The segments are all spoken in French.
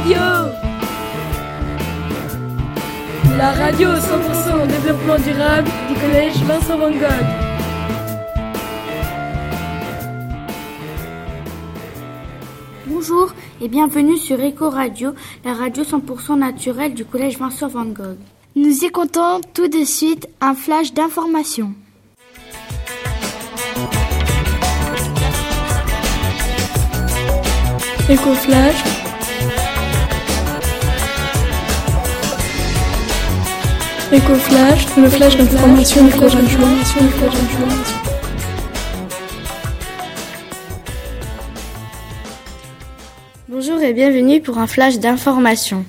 Radio La radio 100% développement durable du collège Vincent Van Gogh. Bonjour et bienvenue sur Eco Radio, la radio 100% naturelle du collège Vincent Van Gogh. Nous écoutons tout de suite un flash d'information. Éco-flash. Éco-flash, le flash d'information du. Bonjour et bienvenue pour un flash d'information.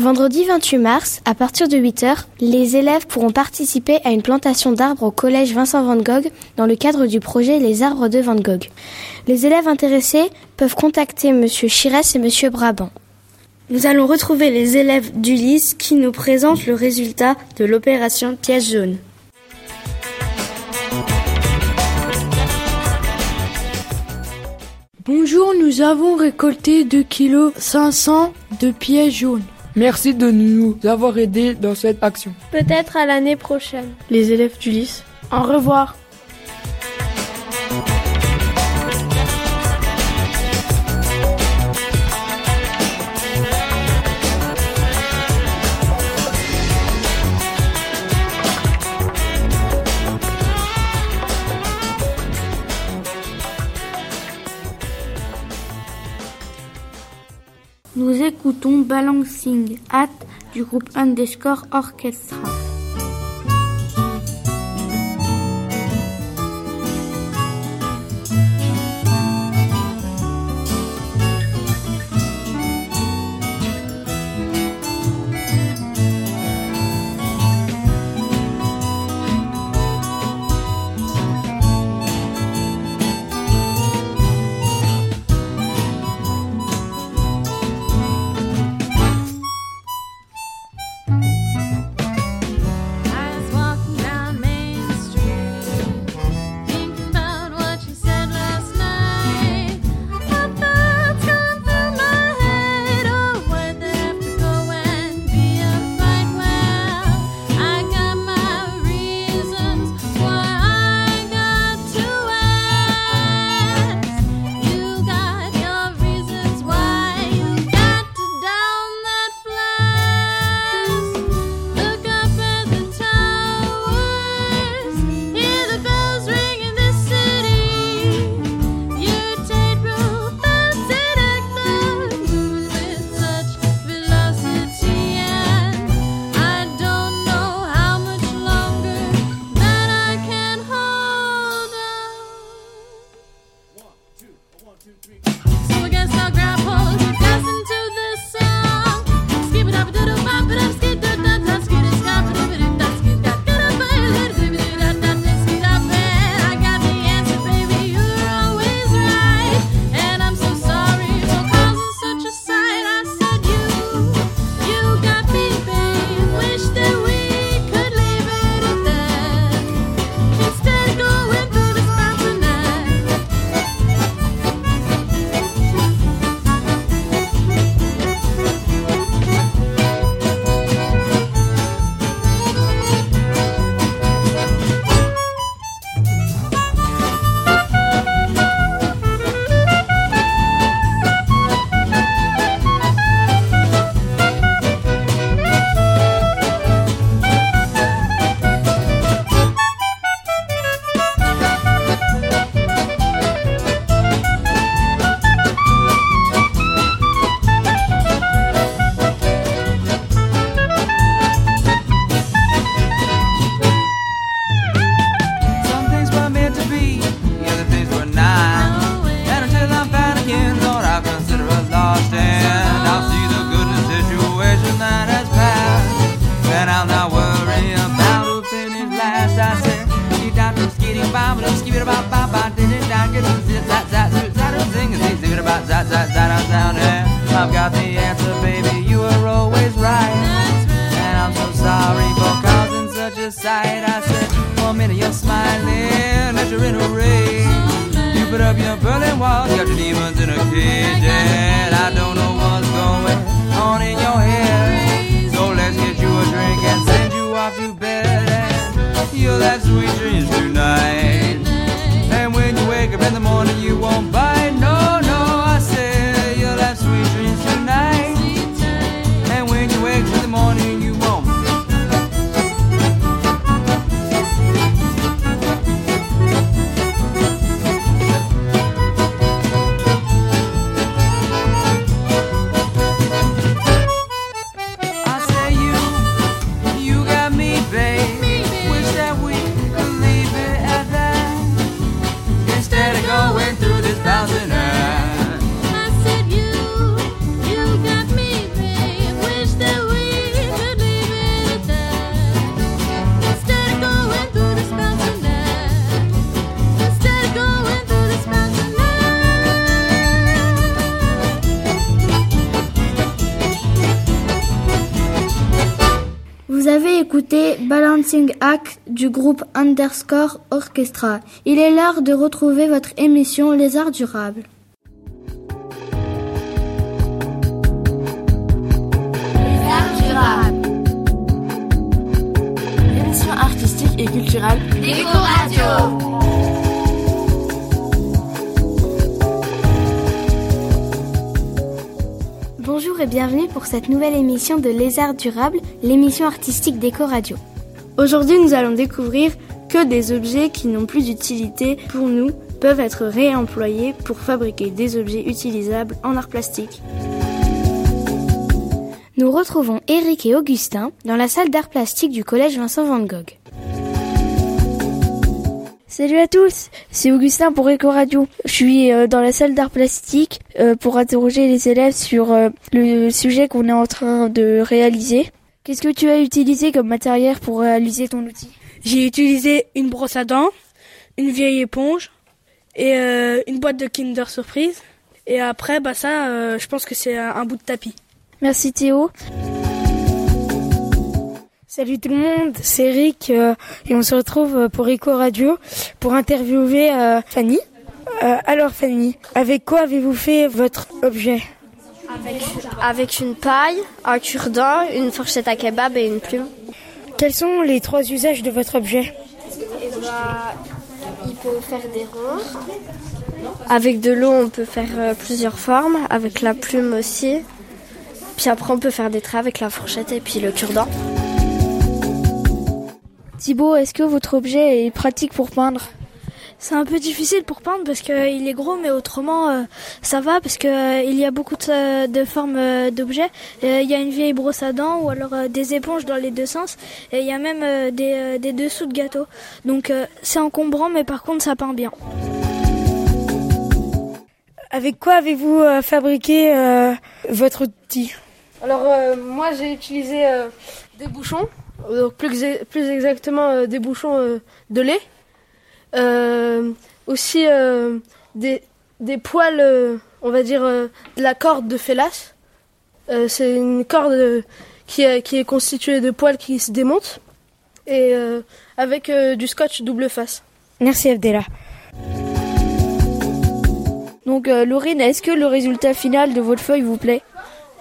Vendredi 28 mars, à partir de 8h, les élèves pourront participer à une plantation d'arbres au collège Vincent Van Gogh dans le cadre du projet Les arbres de Van Gogh. Les élèves intéressés peuvent contacter monsieur Chirès et monsieur Brabant. Nous allons retrouver les élèves d'Ulysse qui nous présentent le résultat de l'opération pièce jaune. Bonjour, nous avons récolté 2 kg 500 de pièces jaunes. Merci de nous avoir aidés dans cette action. Peut-être à l'année prochaine. Les élèves d'Ulysse, Au revoir. Écoutons Balancing Hat du groupe Underscore Orchestra. On. Sight. I said, a minute you're smiling, that you're in a rage. You put up your Berlin Wall, got your demons in a cage, and I don't know what's going on in your head. So let's get you a drink and send you off to bed. And you'll have sweet dreams tonight. And when you wake up in the morning, Écouté Balancing Act du groupe Underscore Orchestra. Il est l'heure de retrouver votre émission Les Arts Durables. Émission artistique et culturelle. Bonjour et bienvenue pour cette nouvelle émission de Les Arts Durables, l'émission artistique d'Eco Radio. Aujourd'hui, nous allons découvrir que des objets qui n'ont plus d'utilité pour nous peuvent être réemployés pour fabriquer des objets utilisables en art plastique. Nous retrouvons Eric et Augustin dans la salle d'art plastique du collège Vincent Van Gogh. Salut à tous, c'est Augustin pour Eco Radio. Je suis euh, dans la salle d'art plastique euh, pour interroger les élèves sur euh, le sujet qu'on est en train de réaliser. Qu'est-ce que tu as utilisé comme matériel pour réaliser ton outil? J'ai utilisé une brosse à dents, une vieille éponge et une boîte de Kinder Surprise. Et après, bah ça, je pense que c'est un, un bout de tapis. Merci Théo. Salut tout le monde, c'est Eric euh, et on se retrouve euh, pour Eco Radio pour interviewer euh, Fanny. Euh, alors Fanny, avec quoi avez-vous fait votre objet? Avec une paille, un cure-dent, une fourchette à kebab et une plume. Quels sont les trois usages de votre objet? Il peut faire des ronds. Avec de l'eau, on peut faire plusieurs formes. Avec la plume aussi. Puis après, on peut faire des traits avec la fourchette et puis le cure-dent. Thibaut, est-ce que votre objet est pratique pour peindre? C'est un peu difficile pour peindre parce qu'il est gros, mais autrement euh, ça va parce que euh, il y a beaucoup de, de formes euh, d'objets. Euh, Il y a une vieille brosse à dents ou alors euh, des éponges dans les deux sens. Et il y a même euh, des, euh, des dessous de gâteau. Donc euh, c'est encombrant, mais par contre ça peint bien. Avec quoi avez-vous euh, fabriqué euh, votre outil? Alors euh, moi j'ai utilisé euh, des bouchons, donc plus, plus exactement euh, des bouchons euh, de lait. Euh, aussi euh, des, des poils, euh, on va dire euh, de la corde de Félas. Euh, C'est une corde euh, qui, est- qui est constituée de poils qui se démontent et euh, avec euh, du scotch double face. Merci Abdella. Donc euh, Laurine, est-ce que le résultat final de votre feuille vous plaît?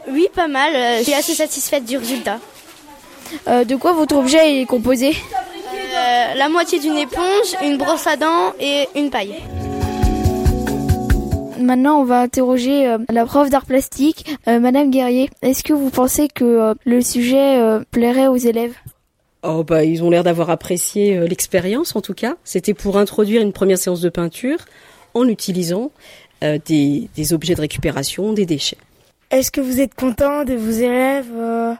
Oui, pas mal. Je suis assez satisfaite du résultat? Euh, De quoi votre objet est composé Euh, la moitié d'une éponge, une brosse à dents et une paille. Maintenant, on va interroger euh, la prof d'art plastique, euh, Madame Guerrier. Est-ce que vous pensez que euh, le sujet euh, plairait aux élèves? Oh bah ils ont l'air d'avoir apprécié euh, l'expérience en tout cas. C'était pour introduire une première séance de peinture en utilisant euh, des, des objets de récupération, des déchets. Est-ce que vous êtes content de vos élèves, euh,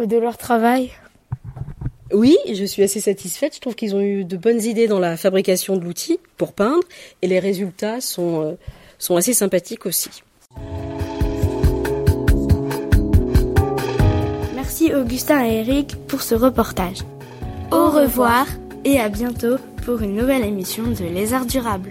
de leur travail Oui, je suis assez satisfaite. Je trouve qu'ils ont eu de bonnes idées dans la fabrication de l'outil pour peindre et les résultats sont, euh, sont assez sympathiques aussi. Merci Augustin et Eric pour ce reportage. Au revoir et à bientôt pour une nouvelle émission de Les Arts Durables.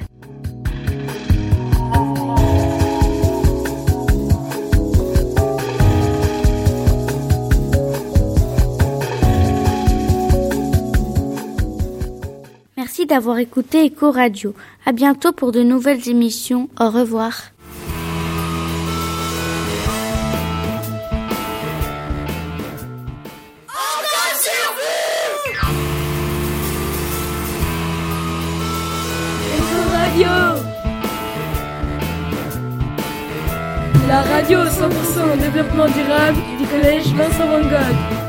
d'avoir écouté Eco Radio. À bientôt pour de nouvelles émissions. Au revoir. Éco Radio La radio 100% développement durable du collège Vincent Van Gogh.